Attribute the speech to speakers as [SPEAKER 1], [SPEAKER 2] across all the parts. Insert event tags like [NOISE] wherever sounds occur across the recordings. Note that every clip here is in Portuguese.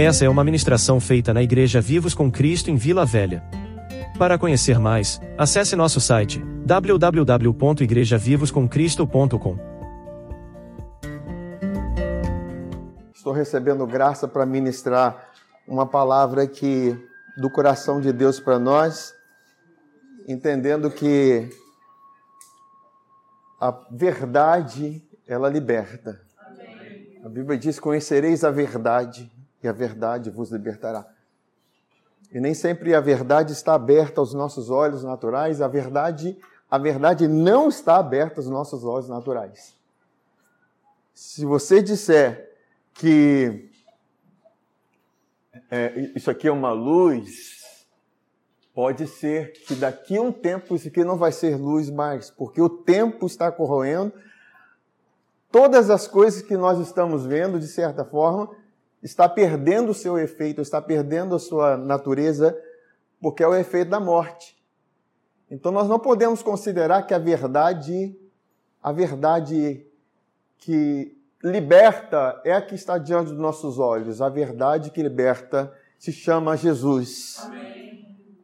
[SPEAKER 1] Essa é uma ministração feita na Igreja Vivos com Cristo em Vila Velha. Para conhecer mais, acesse nosso site www.igrejavivoscomcristo.com.
[SPEAKER 2] Estou recebendo graça para ministrar uma palavra que do coração de Deus para nós, entendendo que a verdade ela liberta. Amém. A Bíblia diz: "Conhecereis a verdade, e a verdade vos libertará". E nem sempre a verdade está aberta aos nossos olhos naturais, a verdade, a verdade não está aberta aos nossos olhos naturais. Se você disser que é, isso aqui é uma luz, pode ser que daqui a um tempo isso aqui não vai ser luz mais, porque o tempo está corroendo. Todas as coisas que nós estamos vendo, de certa forma, está perdendo o seu efeito, está perdendo a sua natureza, porque é o efeito da morte. Então nós não podemos considerar que a verdade, a verdade que liberta é a que está diante dos nossos olhos. A verdade que liberta se chama Jesus. Amém.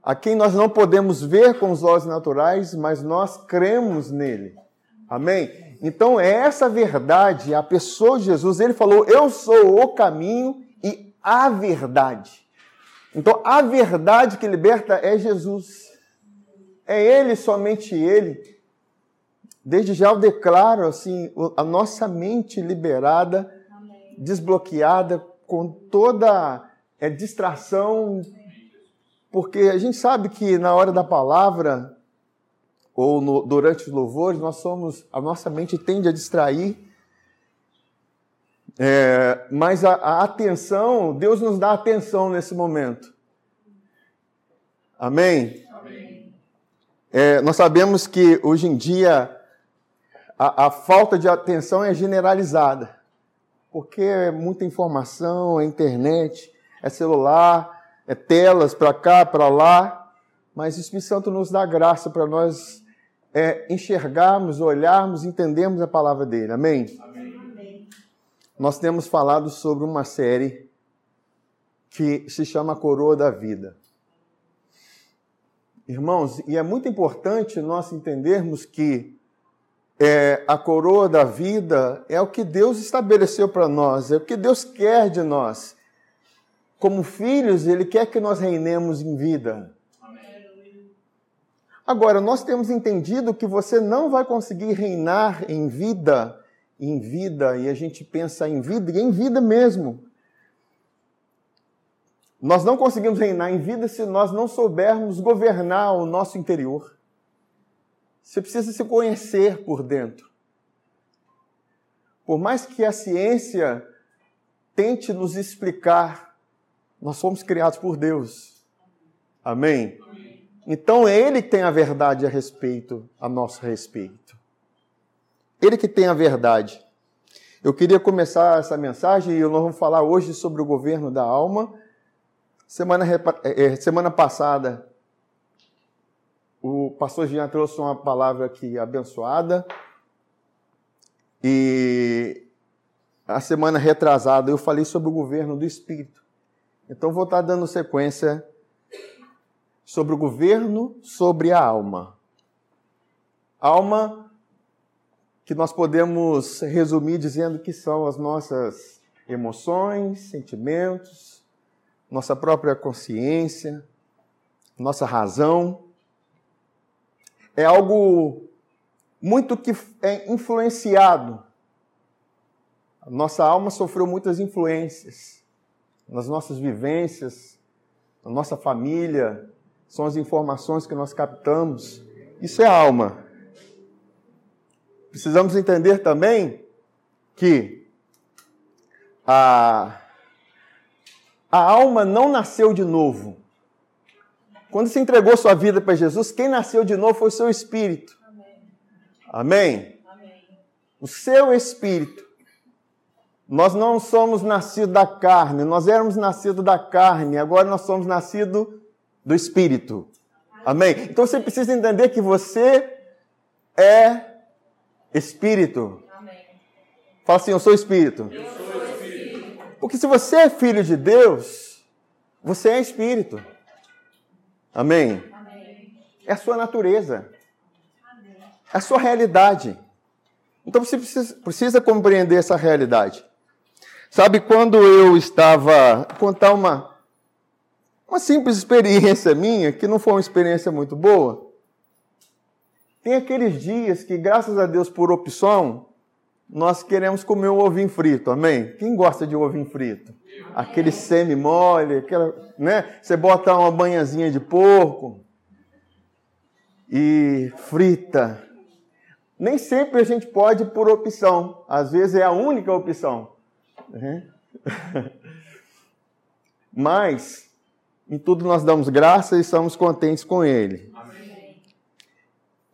[SPEAKER 2] A quem nós não podemos ver com os olhos naturais, mas nós cremos nele. Amém? Então, é essa verdade, a pessoa de Jesus, ele falou: Eu sou o caminho e a verdade. Então, a verdade que liberta é Jesus. É Ele, somente Ele. Desde já eu declaro assim, a nossa mente liberada, Amém. desbloqueada com toda é, distração, porque a gente sabe que na hora da palavra ou no, durante os louvores nós somos, a nossa mente tende a distrair, é, mas a, a atenção, Deus nos dá atenção nesse momento. Amém? Amém. É, nós sabemos que hoje em dia a, a falta de atenção é generalizada, porque é muita informação, é internet, é celular, é telas para cá, para lá, mas o Espírito Santo nos dá graça para nós é, enxergarmos, olharmos, entendermos a palavra dele. Amém? Amém? Nós temos falado sobre uma série que se chama Coroa da Vida. Irmãos, e é muito importante nós entendermos que é, a coroa da vida é o que Deus estabeleceu para nós, é o que Deus quer de nós. Como filhos, Ele quer que nós reinemos em vida. Agora, nós temos entendido que você não vai conseguir reinar em vida, em vida, e a gente pensa em vida, e em vida mesmo. Nós não conseguimos reinar em vida se nós não soubermos governar o nosso interior. Você precisa se conhecer por dentro. Por mais que a ciência tente nos explicar, nós fomos criados por Deus. Amém? Então é Ele tem a verdade a respeito, a nosso respeito. Ele que tem a verdade. Eu queria começar essa mensagem e nós vamos falar hoje sobre o governo da alma. Semana, é, semana passada o pastor Jean trouxe uma palavra aqui abençoada. E a semana retrasada eu falei sobre o governo do Espírito. Então vou estar dando sequência sobre o governo sobre a alma. Alma que nós podemos resumir dizendo que são as nossas emoções, sentimentos, nossa própria consciência, nossa razão é algo muito que é influenciado. A nossa alma sofreu muitas influências nas nossas vivências, na nossa família, são as informações que nós captamos. Isso é alma. Precisamos entender também que a, a alma não nasceu de novo. Quando você entregou sua vida para Jesus, quem nasceu de novo foi o seu espírito. Amém? Amém? O seu espírito. Nós não somos nascidos da carne, nós éramos nascidos da carne, agora nós somos nascidos do espírito. Amém? Então você precisa entender que você é espírito. Amém. Fala assim, eu sou espírito. Eu sou espírito. Porque se você é filho de Deus, você é espírito. Amém? Amém. É a sua natureza. Amém. É a sua realidade. Então você precisa, precisa compreender essa realidade. Sabe, quando eu estava. contar uma, uma simples experiência [LAUGHS] minha, que não foi uma experiência muito boa. Tem aqueles dias que, graças a Deus, por opção, nós queremos comer um ovinho frito, amém? Quem gosta de ovinho frito? Aquele semi-mole, aquela, né? Você bota uma banhazinha de porco e frita. Nem sempre a gente pode por opção, às vezes é a única opção. Né? [LAUGHS] Mas, em tudo nós damos graça e estamos contentes com Ele.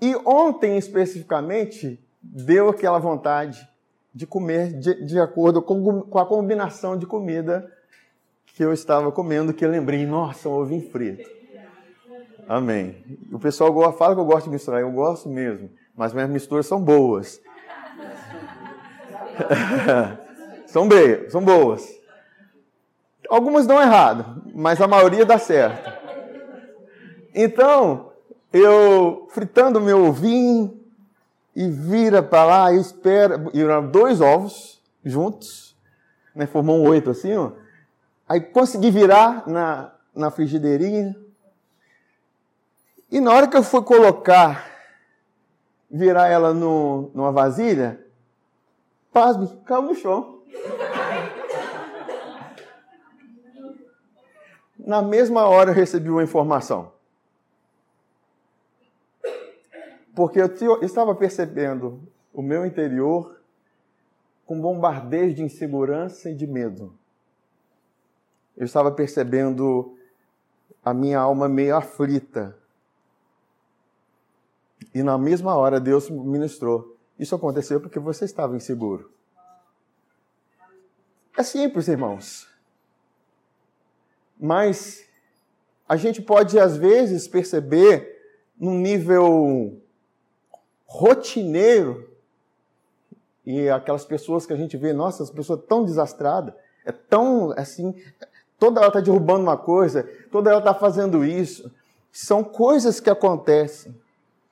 [SPEAKER 2] E ontem, especificamente, deu aquela vontade de comer de, de acordo com, com, a combinação de comida que eu estava comendo, que eu lembrei, nossa, um ovinho frito. Amém. O pessoal fala que eu gosto de misturar, eu gosto mesmo, mas minhas misturas são boas. [LAUGHS] são, são boas. Algumas dão errado, mas a maioria dá certo. Então, eu fritando meu ovinho e vira para lá e espera, e dois ovos juntos, né, formou um oito assim, ó. Aí consegui virar na, na frigideirinha. E na hora que eu fui colocar, virar ela no, numa vasilha, pasme, caiu no chão. Na mesma hora eu recebi uma informação. porque eu estava percebendo o meu interior com bombardeio de insegurança e de medo. Eu estava percebendo a minha alma meio aflita. E na mesma hora Deus ministrou. Isso aconteceu porque você estava inseguro. É simples, irmãos. Mas a gente pode, às vezes, perceber num nível rotineiro e aquelas pessoas que a gente vê, nossa, essa pessoa tão desastrada, é tão assim, toda ela está derrubando uma coisa, toda ela está fazendo isso. São coisas que acontecem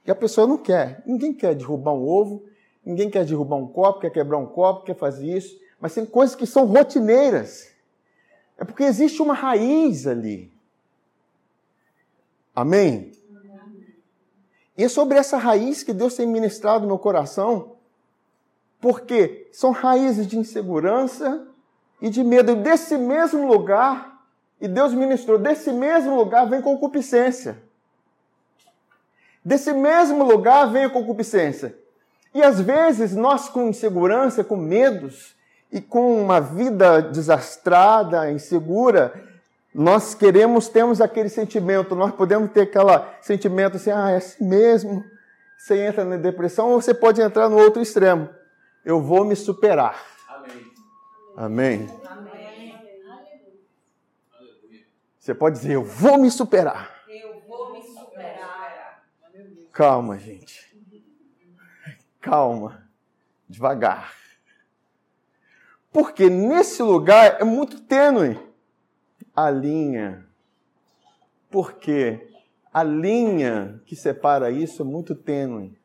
[SPEAKER 2] e a pessoa não quer. Ninguém quer derrubar um ovo, ninguém quer derrubar um copo, quer quebrar um copo, quer fazer isso, mas tem coisas que são rotineiras. É porque existe uma raiz ali. Amém? E é sobre essa raiz que Deus tem ministrado no meu coração, porque são raízes de insegurança e de medo. E desse mesmo lugar, e Deus ministrou, desse mesmo lugar vem concupiscência. Desse mesmo lugar vem a concupiscência. E às vezes nós, com insegurança, com medos e com uma vida desastrada, insegura, nós queremos, temos aquele sentimento, nós podemos ter aquele sentimento assim, ah, é assim mesmo. Você entra na depressão ou você pode entrar no outro extremo. Eu vou me superar. Amém. Amém. Amém. Você pode dizer, eu vou me superar. Eu vou me superar. Calma, gente. Calma. Devagar. Porque nesse lugar é muito tênue a linha. Porque a linha que separa isso é muito tênue.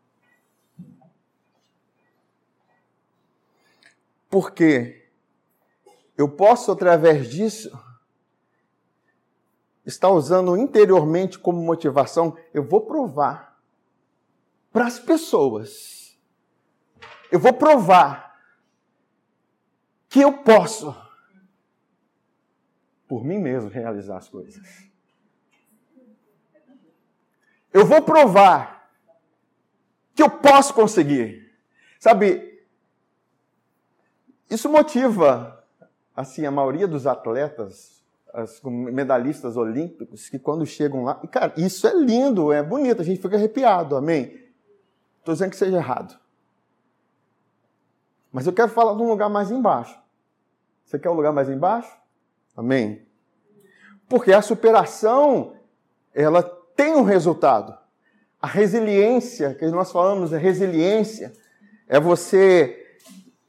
[SPEAKER 2] Porque eu posso, através disso, estar usando interiormente como motivação, eu vou provar para as pessoas. Eu vou provar que eu posso por mim mesmo realizar as coisas. Eu vou provar que eu posso conseguir. Sabe, isso motiva assim a maioria dos atletas, medalhistas olímpicos que quando chegam lá, cara, isso é lindo, é bonito, a gente fica arrepiado, amém. Estou dizendo que seja errado. Mas eu quero falar de um lugar mais embaixo. Você quer um lugar mais embaixo? Amém? Porque a superação, ela tem um resultado. A resiliência, que nós falamos, a resiliência, é você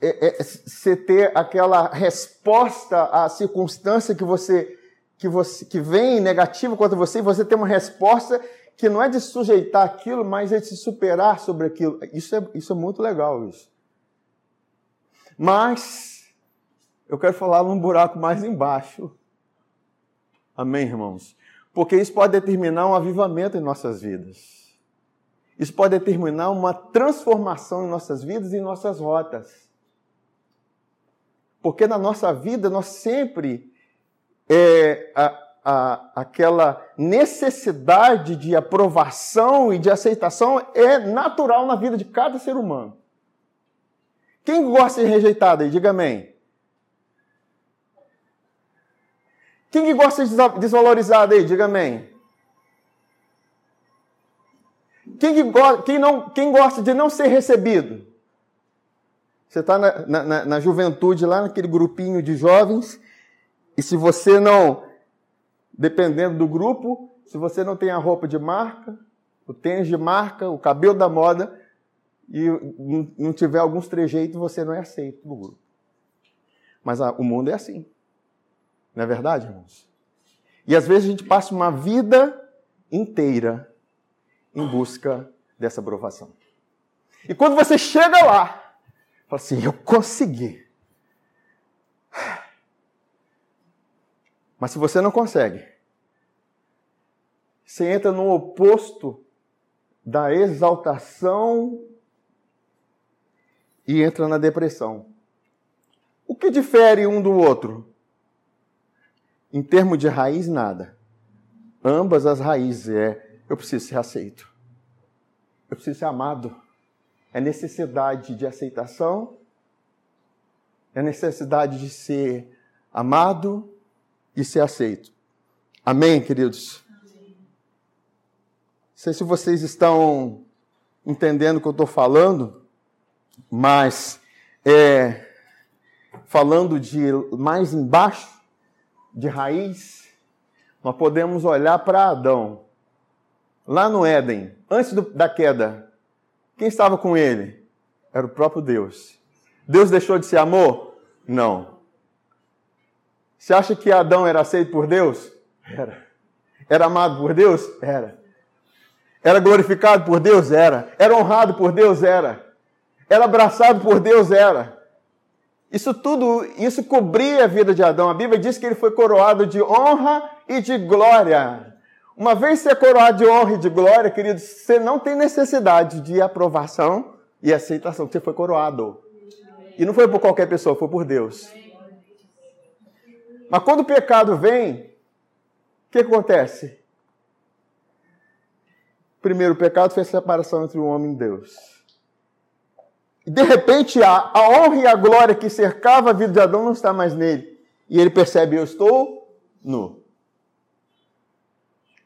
[SPEAKER 2] é, é, ter aquela resposta à circunstância que você que você que vem negativa contra você e você ter uma resposta que não é de sujeitar aquilo, mas é de se superar sobre aquilo. Isso é, isso é muito legal isso. Mas eu quero falar num buraco mais embaixo. Amém, irmãos? Porque isso pode determinar um avivamento em nossas vidas. Isso pode determinar uma transformação em nossas vidas e em nossas rotas. Porque na nossa vida nós sempre é, a, a, aquela necessidade de aprovação e de aceitação é natural na vida de cada ser humano. Quem gosta de ser rejeitado aí? Diga amém. Quem que gosta de desvalorizado aí? Diga amém. Quem, que go quem, não, quem gosta de não ser recebido? Você está na, na, na juventude, lá naquele grupinho de jovens, e se você não, dependendo do grupo, se você não tem a roupa de marca, o tênis de marca, o cabelo da moda, e não tiver alguns trejeitos, você não é aceito no grupo. Mas a, o mundo é assim. Não é verdade, irmãos? E às vezes a gente passa uma vida inteira em busca dessa aprovação. E quando você chega lá, fala assim: eu consegui. Mas se você não consegue, você entra no oposto da exaltação e entra na depressão. O que difere um do outro? Em termos de raiz, nada. Ambas as raízes é eu preciso ser aceito. Eu preciso ser amado. É necessidade de aceitação, é necessidade de ser amado e ser aceito. Amém, queridos? Não sei se vocês estão entendendo o que eu estou falando, mas é, falando de mais embaixo, de raiz, nós podemos olhar para Adão lá no Éden, antes do, da queda, quem estava com ele? Era o próprio Deus. Deus deixou de ser amor? Não. Você acha que Adão era aceito por Deus? Era. Era amado por Deus? Era. Era glorificado por Deus? Era. Era honrado por Deus? Era. Era abraçado por Deus? Era. Isso tudo, isso cobria a vida de Adão. A Bíblia diz que ele foi coroado de honra e de glória. Uma vez é coroado de honra e de glória, querido, você não tem necessidade de aprovação e aceitação, você foi coroado. E não foi por qualquer pessoa, foi por Deus. Mas quando o pecado vem, o que acontece? Primeiro, o pecado fez separação entre o homem e Deus. E de repente, a, a honra e a glória que cercava a vida de Adão não está mais nele. E ele percebe: eu estou nu.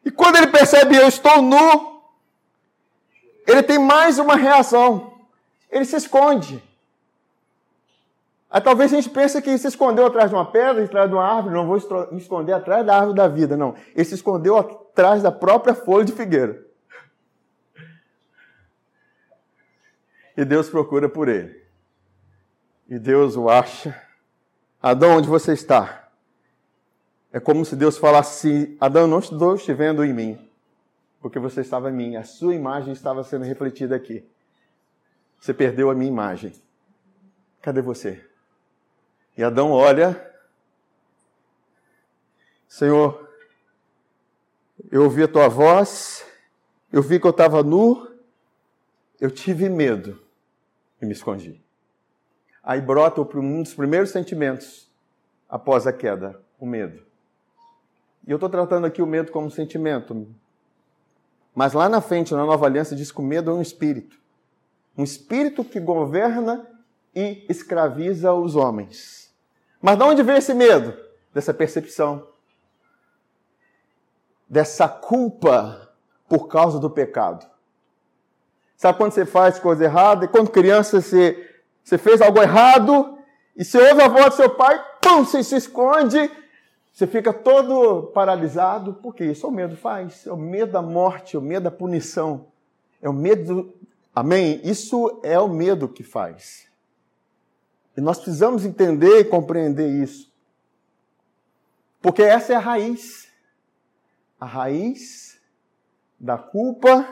[SPEAKER 2] E quando ele percebe eu estou nu, ele tem mais uma reação. Ele se esconde. Aí talvez a gente pense que se escondeu atrás de uma pedra, atrás de uma árvore, não vou me esconder atrás da árvore da vida, não. Ele se escondeu atrás da própria folha de figueira. E Deus procura por ele. E Deus o acha. Adão, onde você está? É como se Deus falasse: Adão, não estou te vendo em mim, porque você estava em mim, a sua imagem estava sendo refletida aqui. Você perdeu a minha imagem. Cadê você? E Adão olha, Senhor, eu ouvi a tua voz, eu vi que eu estava nu, eu tive medo e me escondi. Aí brota um dos primeiros sentimentos após a queda, o medo. E eu estou tratando aqui o medo como sentimento. Mas lá na frente, na nova aliança, diz que o medo é um espírito. Um espírito que governa e escraviza os homens. Mas de onde vem esse medo? Dessa percepção. Dessa culpa por causa do pecado. Sabe quando você faz coisa errada? E quando criança você, você fez algo errado e você ouve a voz do seu pai, pum, você se esconde você fica todo paralisado, porque isso é o medo faz. É o medo da morte, é o medo da punição. É o medo. Amém? Isso é o medo que faz. E nós precisamos entender e compreender isso. Porque essa é a raiz. A raiz da culpa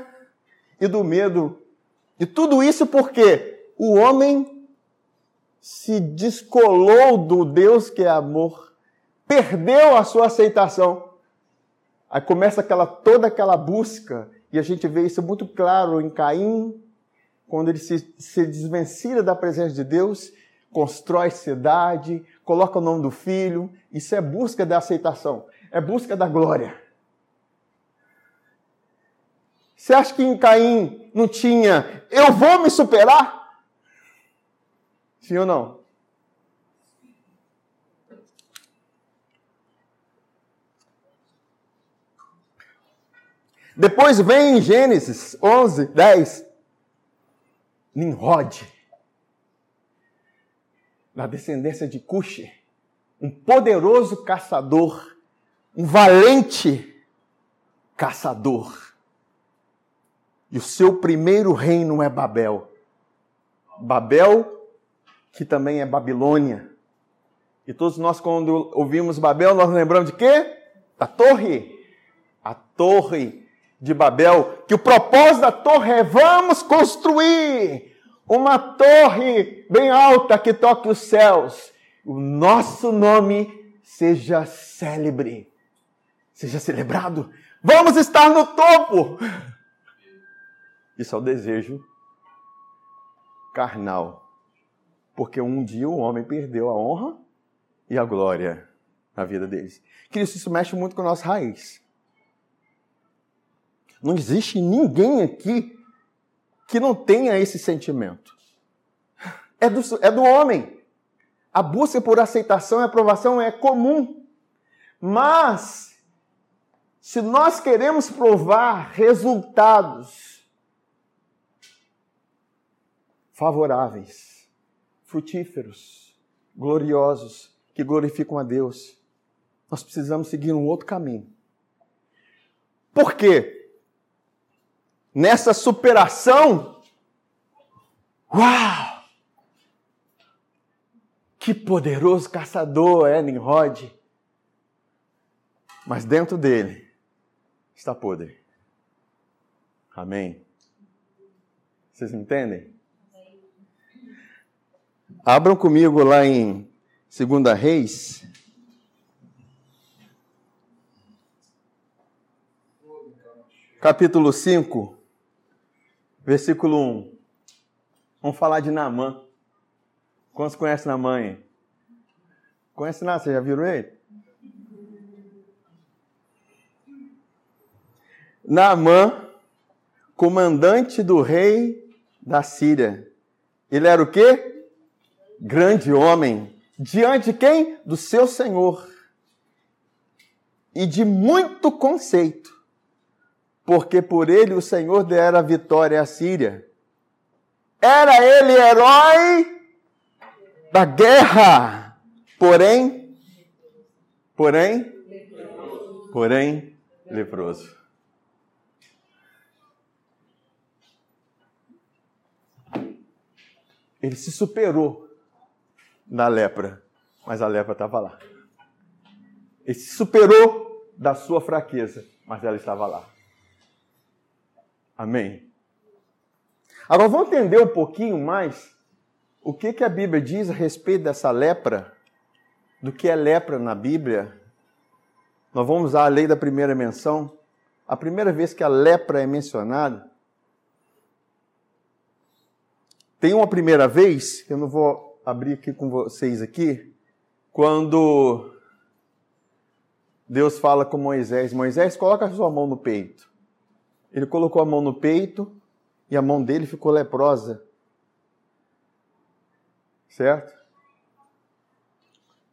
[SPEAKER 2] e do medo. E tudo isso porque o homem se descolou do Deus que é amor, perdeu a sua aceitação. Aí começa aquela toda aquela busca, e a gente vê isso muito claro em Caim, quando ele se, se desvencilha da presença de Deus, constrói cidade, coloca o nome do filho, isso é busca da aceitação, é busca da glória. Você acha que em Caim não tinha, eu vou me superar? Sim ou não? Depois vem em Gênesis 11, 10, Nimrod, na descendência de Cuxi, um poderoso caçador, um valente caçador. E o seu primeiro reino é Babel. Babel, que também é Babilônia. E todos nós, quando ouvimos Babel, nós lembramos de quê? Da torre. A torre de Babel, que o propósito da torre é vamos construir uma torre bem alta que toque os céus. O nosso nome seja célebre, seja celebrado. Vamos estar no topo. Isso é o desejo carnal. Porque um dia o homem perdeu a honra e a glória na vida deles. Cristo, isso mexe muito com a nossa raiz. Não existe ninguém aqui que não tenha esse sentimento. É do, é do homem. A busca por aceitação e aprovação é comum. Mas, se nós queremos provar resultados favoráveis, frutíferos, gloriosos, que glorificam a Deus, nós precisamos seguir um outro caminho. Por quê? nessa superação, uau! Que poderoso caçador é Nimrod. Mas dentro dele está podre. Amém? Vocês entendem? Abram comigo lá em 2 Reis, capítulo 5 versículo 1. Vamos falar de Naamã. Quantos conhecem Naamã? Conhece nada? Você já viram ele? Naamã, comandante do rei da Síria. Ele era o quê? Grande homem. Diante quem? Do seu senhor. E de muito conceito porque por ele o Senhor dera vitória à Síria. Era ele herói da guerra, porém, porém, porém, leproso. Ele se superou na lepra, mas a lepra estava lá. Ele se superou da sua fraqueza, mas ela estava lá. Amém? Agora vamos entender um pouquinho mais o que, que a Bíblia diz a respeito dessa lepra, do que é lepra na Bíblia. Nós vamos usar a lei da primeira menção. A primeira vez que a lepra é mencionada, tem uma primeira vez, eu não vou abrir aqui com vocês aqui, quando Deus fala com Moisés: Moisés, coloca a sua mão no peito. Ele colocou a mão no peito e a mão dele ficou leprosa. Certo?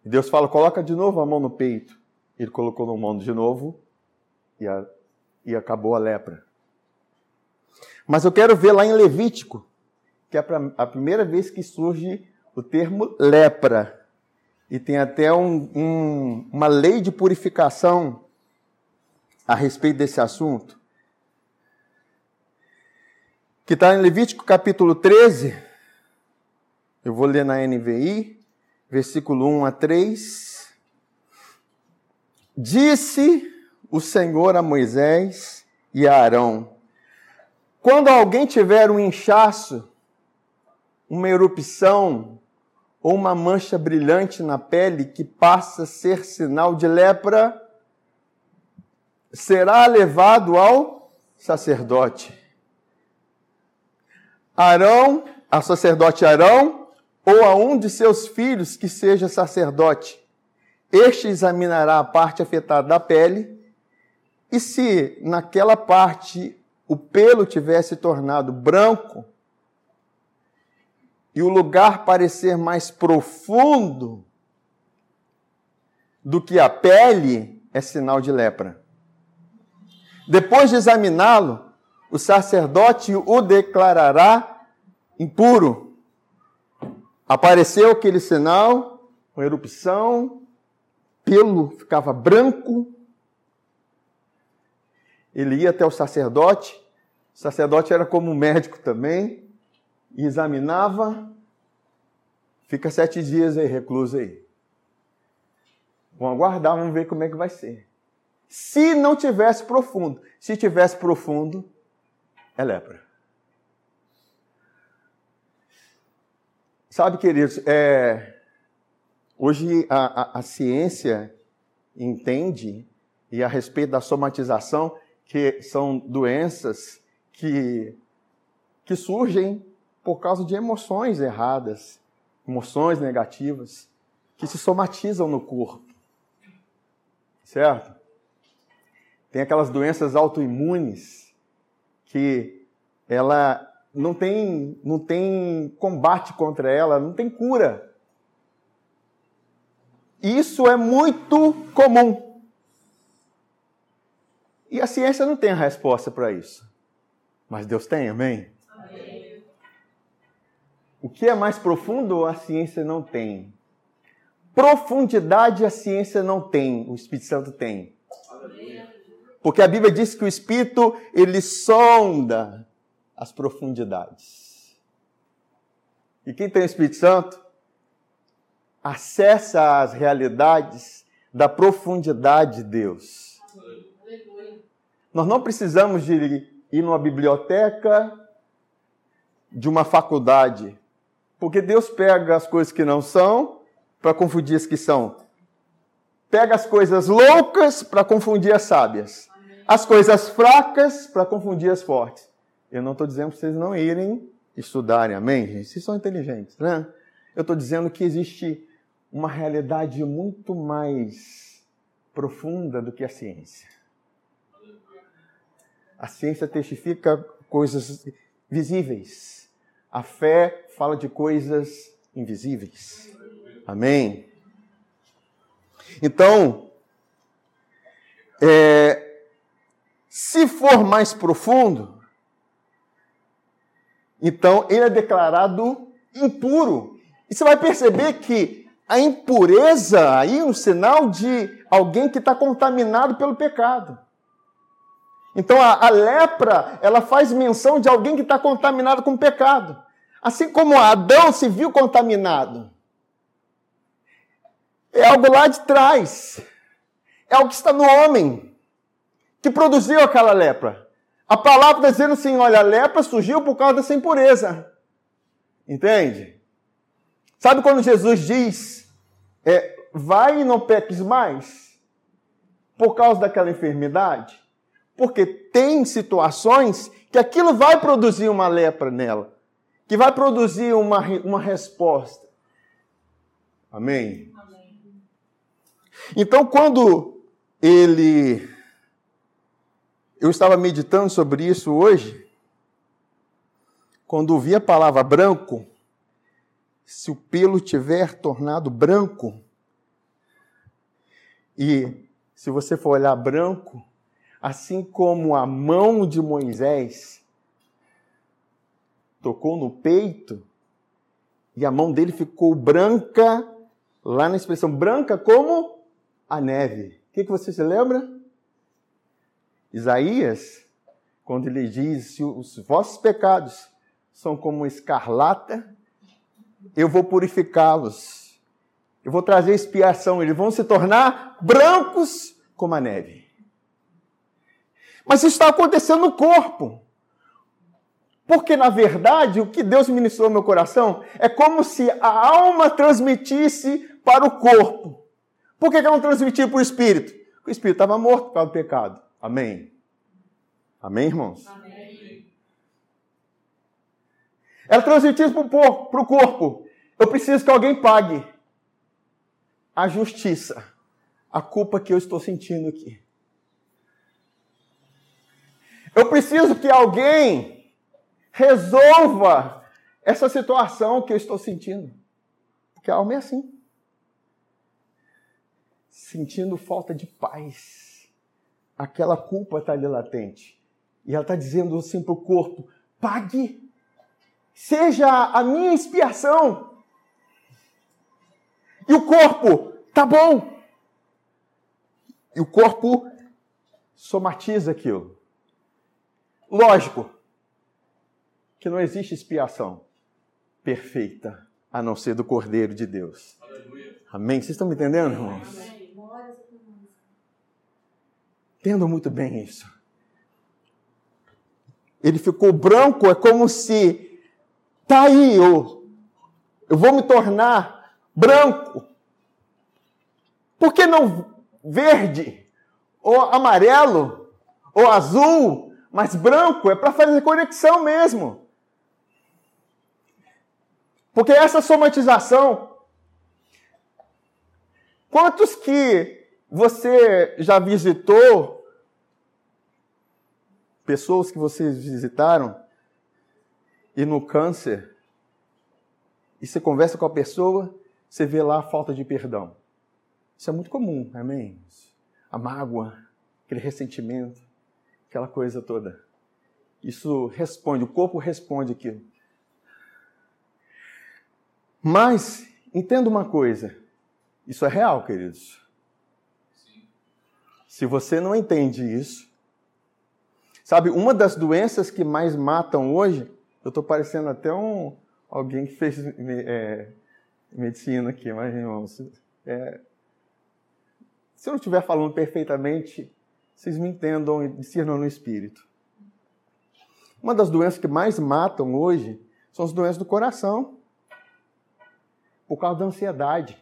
[SPEAKER 2] Deus fala: coloca de novo a mão no peito. Ele colocou na mão de novo e, a, e acabou a lepra. Mas eu quero ver lá em Levítico, que é a primeira vez que surge o termo lepra. E tem até um, um, uma lei de purificação a respeito desse assunto que está em Levítico capítulo 13, Eu vou ler na NVI, versículo 1 a 3. Disse o Senhor a Moisés e a Arão: Quando alguém tiver um inchaço, uma erupção ou uma mancha brilhante na pele que passa a ser sinal de lepra, será levado ao sacerdote. Arão, a sacerdote Arão, ou a um de seus filhos que seja sacerdote. Este examinará a parte afetada da pele, e se naquela parte o pelo tivesse tornado branco, e o lugar parecer mais profundo do que a pele, é sinal de lepra. Depois de examiná-lo, o sacerdote o declarará impuro. Apareceu aquele sinal, uma erupção, pelo ficava branco. Ele ia até o sacerdote, o sacerdote era como um médico também, e examinava, fica sete dias aí, recluso aí. Vamos aguardar, vamos ver como é que vai ser. Se não tivesse profundo, se tivesse profundo, é lepra. Sabe, queridos, é, hoje a, a, a ciência entende, e a respeito da somatização, que são doenças que, que surgem por causa de emoções erradas, emoções negativas, que se somatizam no corpo. Certo? Tem aquelas doenças autoimunes que ela não tem, não tem combate contra ela, não tem cura. Isso é muito comum. E a ciência não tem a resposta para isso. Mas Deus tem, amém? O que é mais profundo, a ciência não tem. Profundidade a ciência não tem, o Espírito Santo tem. Porque a Bíblia diz que o Espírito, ele sonda as profundidades. E quem tem o Espírito Santo acessa as realidades da profundidade de Deus. Nós não precisamos de ir numa biblioteca de uma faculdade porque Deus pega as coisas que não são para confundir as que são. Pega as coisas loucas para confundir as sábias. As coisas fracas para confundir as fortes. Eu não estou dizendo para vocês não irem estudarem, amém, gente? Vocês são inteligentes, né? Eu estou dizendo que existe uma realidade muito mais profunda do que a ciência. A ciência testifica coisas visíveis a fé fala de coisas invisíveis. Amém? Então, é, se for mais profundo, então ele é declarado impuro. E você vai perceber que a impureza aí é um sinal de alguém que está contaminado pelo pecado. Então a, a lepra, ela faz menção de alguém que está contaminado com pecado. Assim como Adão se viu contaminado. É algo lá de trás. É algo que está no homem, que produziu aquela lepra. A palavra está dizendo assim: olha, a lepra surgiu por causa dessa impureza. Entende? Sabe quando Jesus diz, é, vai e não peques mais? Por causa daquela enfermidade? Porque tem situações que aquilo vai produzir uma lepra nela, que vai produzir uma, uma resposta. Amém? Amém? Então, quando ele. Eu estava meditando sobre isso hoje, quando ouvi a palavra branco, se o pelo tiver tornado branco, e se você for olhar branco, assim como a mão de Moisés tocou no peito e a mão dele ficou branca, lá na expressão branca como a neve. O que, que você se lembra? Isaías, quando ele diz: se os vossos pecados são como escarlata, eu vou purificá-los. Eu vou trazer expiação, eles vão se tornar brancos como a neve. Mas isso está acontecendo no corpo. Porque, na verdade, o que Deus ministrou no meu coração é como se a alma transmitisse para o corpo. Por que, que não transmitia para o espírito? Porque o espírito estava morto por causa do pecado. Amém? Amém, irmãos? Amém. Ela transmitisse para o corpo. Eu preciso que alguém pague a justiça, a culpa que eu estou sentindo aqui. Eu preciso que alguém resolva essa situação que eu estou sentindo. Porque a alma é assim. Sentindo falta de paz. Aquela culpa está ali latente. E ela está dizendo assim para o corpo: pague, seja a minha expiação. E o corpo, tá bom. E o corpo somatiza aquilo. Lógico que não existe expiação perfeita a não ser do Cordeiro de Deus. Aleluia. Amém? Vocês estão me entendendo, irmãos? Entendo muito bem isso. Ele ficou branco, é como se tá aí, eu, eu vou me tornar branco. Por que não verde, ou amarelo, ou azul, mas branco é para fazer conexão mesmo. Porque essa somatização. Quantos que você já visitou? Pessoas que vocês visitaram e no câncer, e você conversa com a pessoa, você vê lá a falta de perdão. Isso é muito comum, amém? A mágoa, aquele ressentimento aquela coisa toda. Isso responde, o corpo responde aquilo. Mas, entenda uma coisa: isso é real, queridos. Se você não entende isso, sabe, uma das doenças que mais matam hoje, eu estou parecendo até um alguém que fez é, medicina aqui, mas irmãos, é, se eu não estiver falando perfeitamente, vocês me entendam e discernam no espírito. Uma das doenças que mais matam hoje são as doenças do coração. Por causa da ansiedade,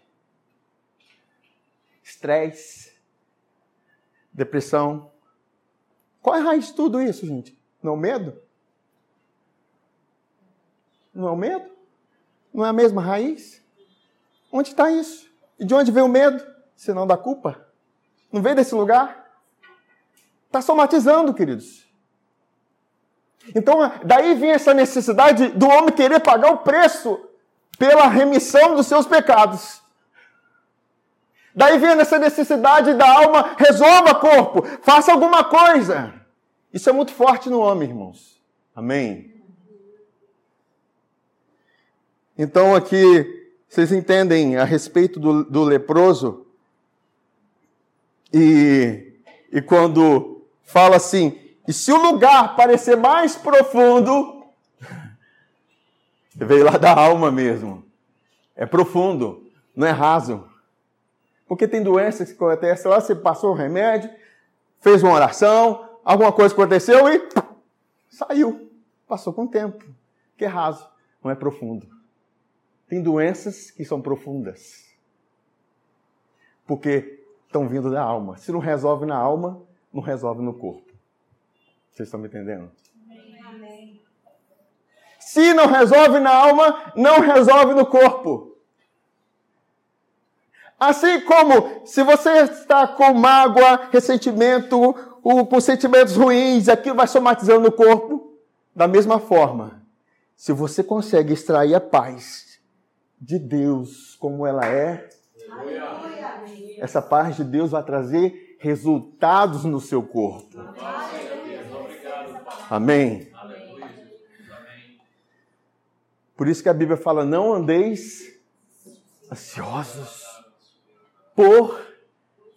[SPEAKER 2] estresse, depressão. Qual é a raiz de tudo isso, gente? Não é o medo? Não é o medo? Não é a mesma raiz? Onde está isso? E de onde vem o medo? Se não da culpa? Não vem desse lugar? Está somatizando, queridos. Então, daí vem essa necessidade do homem querer pagar o preço pela remissão dos seus pecados. Daí vem essa necessidade da alma, resolva corpo, faça alguma coisa. Isso é muito forte no homem, irmãos. Amém? Então, aqui, vocês entendem a respeito do, do leproso? E, e quando fala assim: e se o lugar parecer mais profundo, [LAUGHS] veio lá da alma mesmo. É profundo, não é raso. Porque tem doenças que acontecem lá, você passou um remédio, fez uma oração, alguma coisa aconteceu e saiu. Passou com o tempo. Que é raso, não é profundo. Tem doenças que são profundas. Porque estão vindo da alma. Se não resolve na alma, não resolve no corpo. Vocês estão me entendendo? Amém. Se não resolve na alma, não resolve no corpo. Assim como se você está com mágoa, ressentimento, com sentimentos ruins, aquilo vai somatizando no corpo, da mesma forma, se você consegue extrair a paz de Deus como ela é, essa paz de Deus vai trazer resultados no seu corpo. Amém. Por isso que a Bíblia fala: não andeis ansiosos por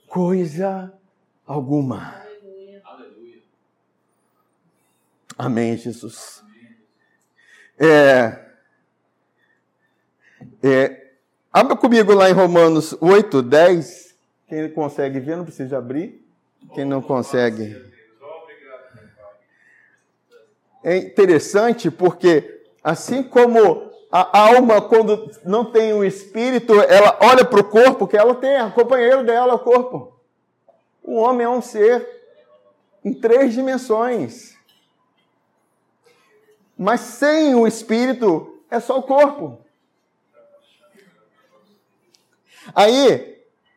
[SPEAKER 2] coisa alguma. Amém, Jesus. É, É, abra comigo lá em Romanos 8, 10. Quem consegue ver, não precisa abrir. Quem não consegue. É interessante porque, assim como a alma, quando não tem o espírito, ela olha para o corpo, que ela tem, o companheiro dela é o corpo. O homem é um ser em três dimensões. Mas sem o espírito, é só o corpo. Aí,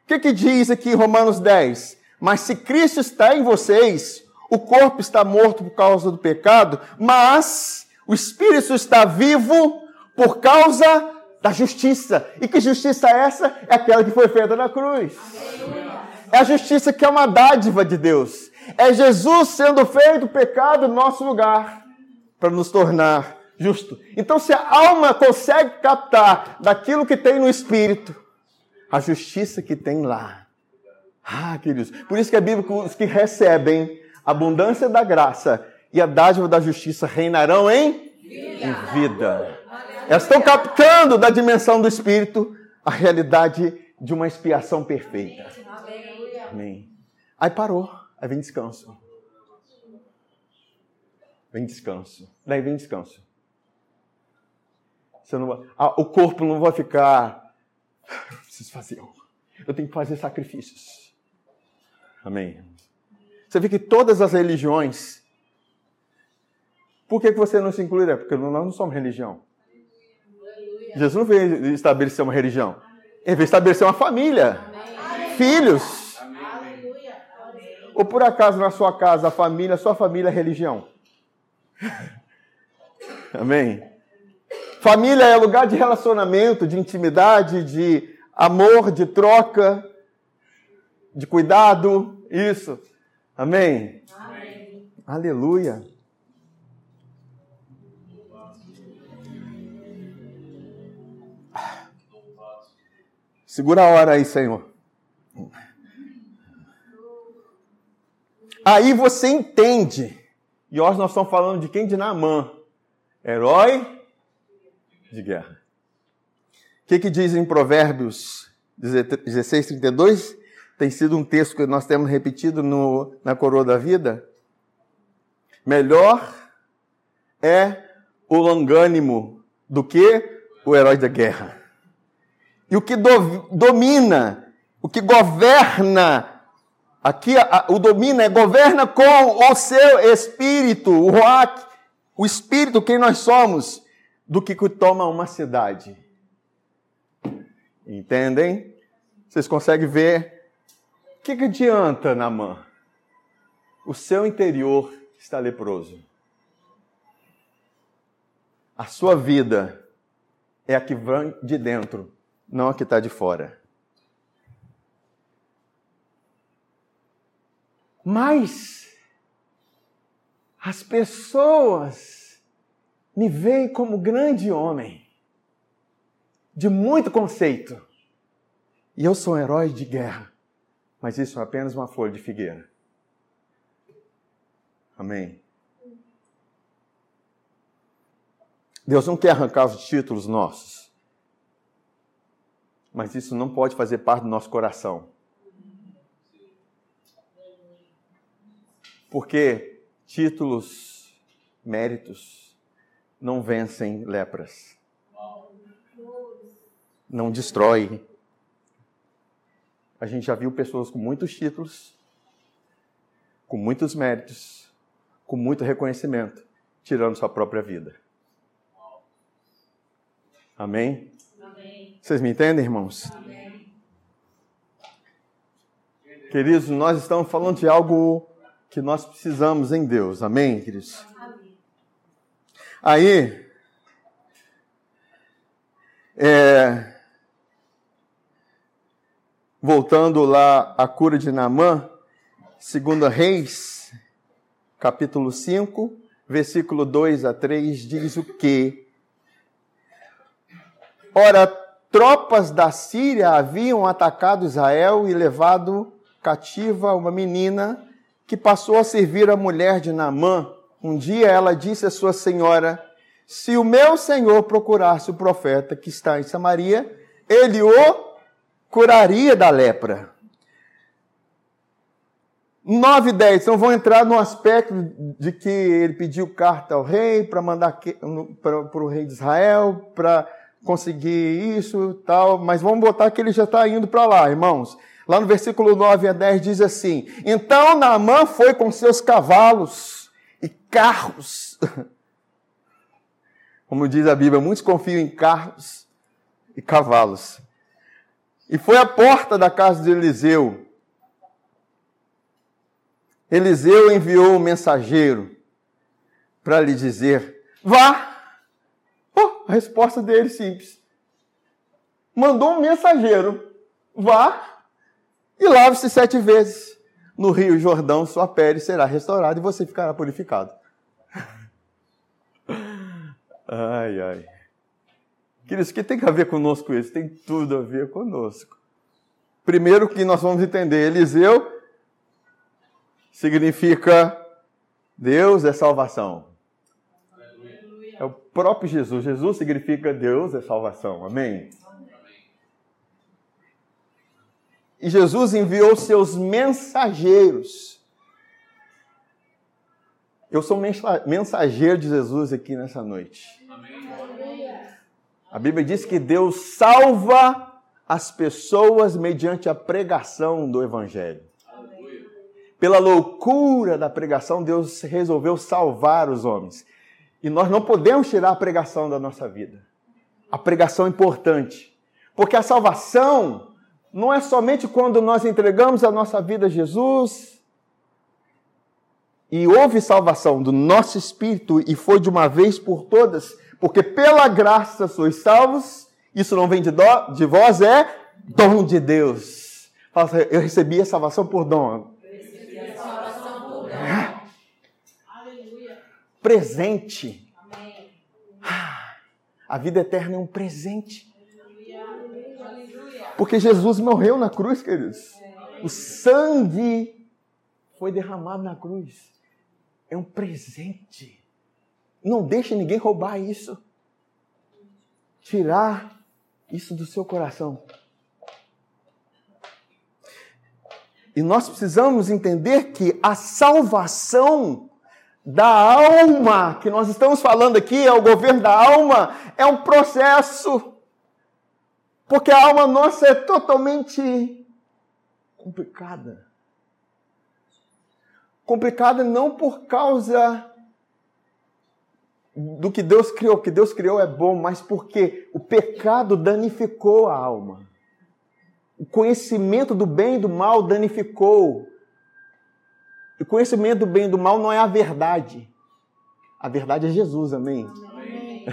[SPEAKER 2] o que, que diz aqui Romanos 10? Mas se Cristo está em vocês, o corpo está morto por causa do pecado, mas o espírito está vivo por causa da justiça. E que justiça é essa? É aquela que foi feita na cruz. É a justiça que é uma dádiva de Deus. É Jesus sendo feito pecado no nosso lugar para nos tornar justo. Então, se a alma consegue captar daquilo que tem no espírito, a justiça que tem lá. Ah, queridos, por isso que a Bíblia, os que recebem a abundância da graça e a dádiva da justiça reinarão em vida. Vida. Elas estão captando da dimensão do Espírito a realidade de uma expiação perfeita. Amém. Aí parou, aí vem descanso. Vem descanso. Daí vem descanso. Você não ah, o corpo não vai ficar. Preciso fazer. Eu tenho que fazer sacrifícios. Amém. Você vê que todas as religiões. Por que, que você não se inclui? Porque nós não somos religião. Jesus não veio estabelecer uma religião. Ele veio estabelecer uma família. Amém. Filhos. Amém. Ou por acaso na sua casa, a família, a sua família é religião? Amém? Família é lugar de relacionamento, de intimidade, de amor, de troca, de cuidado. Isso. Amém? Amém. Aleluia. Segura a hora aí, Senhor. Aí você entende. E hoje nós estamos falando de quem? De Naamã. Herói de guerra. O que, que diz em Provérbios 16, 32? Tem sido um texto que nós temos repetido no, na coroa da vida. Melhor é o longânimo do que o herói da guerra. E o que do, domina, o que governa, aqui a, o domina é governa com o seu espírito, o o espírito, quem nós somos, do que toma uma cidade. Entendem? Vocês conseguem ver? O que, que adianta, Namã? O seu interior está leproso. A sua vida é a que vem de dentro não a que está de fora. Mas as pessoas me veem como grande homem, de muito conceito. E eu sou um herói de guerra, mas isso é apenas uma folha de figueira. Amém. Deus não quer arrancar os títulos nossos mas isso não pode fazer parte do nosso coração. Porque títulos, méritos, não vencem lepras. Não destrói. A gente já viu pessoas com muitos títulos, com muitos méritos, com muito reconhecimento, tirando sua própria vida. Amém? Vocês me entendem, irmãos? Amém. Queridos, nós estamos falando de algo que nós precisamos em Deus. Amém, queridos? Amém. Aí, é, voltando lá à cura de Naamã, segunda Reis, capítulo 5, versículo 2 a 3, diz o que? Ora, tropas da Síria haviam atacado Israel e levado cativa uma menina que passou a servir a mulher de Naamã. Um dia ela disse à sua senhora: Se o meu senhor procurasse o profeta que está em Samaria, ele o curaria da lepra. 9 e 10. Então vão entrar no aspecto de que ele pediu carta ao rei para mandar para o rei de Israel para conseguir isso tal, mas vamos botar que ele já está indo para lá, irmãos. Lá no versículo 9 a 10 diz assim: Então Naamã foi com seus cavalos e carros. [LAUGHS] Como diz a Bíblia, muitos confiam em carros e cavalos. E foi à porta da casa de Eliseu. Eliseu enviou um mensageiro para lhe dizer: Vá. Oh, a resposta dele simples. Mandou um mensageiro: Vá e lave-se sete vezes. No rio Jordão, sua pele será restaurada e você ficará purificado. [LAUGHS] ai, ai. Queridos, o que tem a ver conosco isso? Tem tudo a ver conosco. Primeiro que nós vamos entender, Eliseu significa Deus é salvação. É o próprio Jesus. Jesus significa Deus é salvação. Amém? E Jesus enviou seus mensageiros. Eu sou mensageiro de Jesus aqui nessa noite. A Bíblia diz que Deus salva as pessoas mediante a pregação do Evangelho. Pela loucura da pregação, Deus resolveu salvar os homens. E nós não podemos tirar a pregação da nossa vida. A pregação é importante. Porque a salvação não é somente quando nós entregamos a nossa vida a Jesus e houve salvação do nosso espírito e foi de uma vez por todas, porque pela graça sois salvos, isso não vem de, dó, de vós, é dom de Deus. Eu recebi a salvação por dom. A salvação por dom. Presente. Amém. Ah, a vida eterna é um presente. Porque Jesus morreu na cruz, queridos. O sangue foi derramado na cruz. É um presente. Não deixe ninguém roubar isso. Tirar isso do seu coração. E nós precisamos entender que a salvação da alma, que nós estamos falando aqui, é o governo da alma, é um processo. Porque a alma nossa é totalmente complicada. Complicada não por causa do que Deus criou, o que Deus criou é bom, mas porque o pecado danificou a alma. O conhecimento do bem e do mal danificou. O conhecimento do bem e do mal não é a verdade. A verdade é Jesus, amém? amém.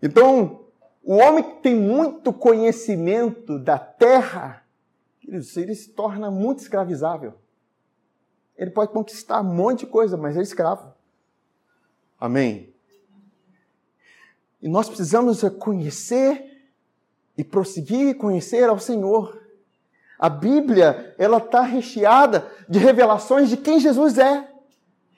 [SPEAKER 2] Então, o homem que tem muito conhecimento da terra, ele se torna muito escravizável. Ele pode conquistar um monte de coisa, mas é escravo. Amém? E nós precisamos conhecer e prosseguir conhecer ao Senhor. A Bíblia, ela está recheada de revelações de quem Jesus é.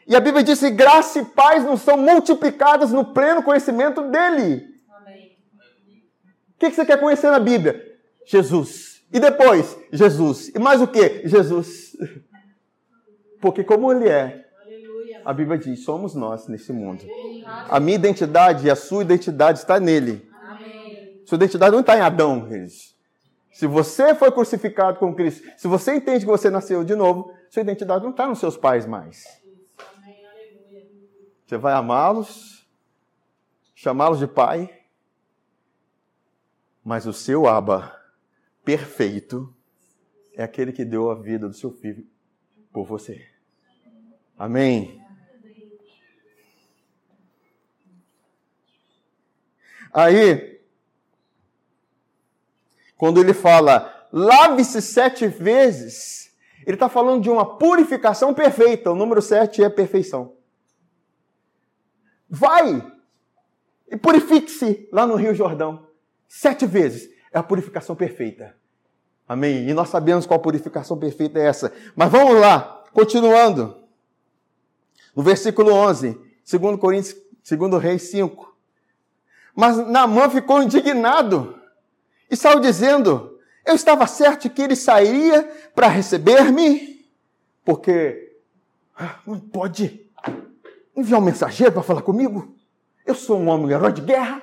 [SPEAKER 2] E a Bíblia diz que graça e paz não são multiplicadas no pleno conhecimento dele. Amém. O que você quer conhecer na Bíblia? Jesus. E depois, Jesus. E mais o que? Jesus. Porque como ele é, a Bíblia diz, somos nós nesse mundo. A minha identidade e a sua identidade está nele. Sua identidade não está em Adão, queridos. Se você foi crucificado com Cristo, se você entende que você nasceu de novo, sua identidade não está nos seus pais mais. Você vai amá-los, chamá-los de pai, mas o seu Aba perfeito é aquele que deu a vida do seu filho por você. Amém. Aí, quando ele fala, lave-se sete vezes, ele está falando de uma purificação perfeita. O número sete é perfeição. Vai e purifique-se lá no Rio Jordão. Sete vezes. É a purificação perfeita. Amém? E nós sabemos qual purificação perfeita é essa. Mas vamos lá, continuando. No versículo 11, 2 Coríntios, 2 Reis 5. Mas Naamã ficou indignado e saiu dizendo: Eu estava certo que ele sairia para receber-me, porque ah, não pode enviar um mensageiro para falar comigo. Eu sou um homem herói de guerra.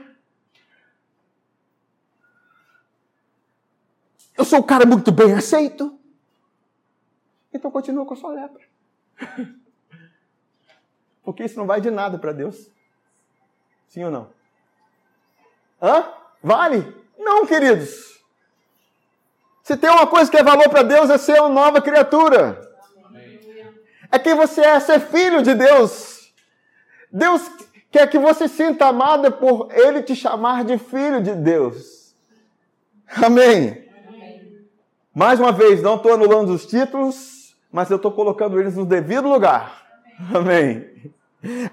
[SPEAKER 2] Eu sou um cara muito bem aceito. Então continua com a sua lepra. [LAUGHS] Porque isso não vai de nada para Deus. Sim ou não? Hã? Vale? Não, queridos. Se tem uma coisa que é valor para Deus, é ser uma nova criatura. É quem você é, ser filho de Deus. Deus quer que você sinta amado por Ele te chamar de filho de Deus. Amém. Mais uma vez, não estou anulando os títulos, mas eu estou colocando eles no devido lugar. Amém.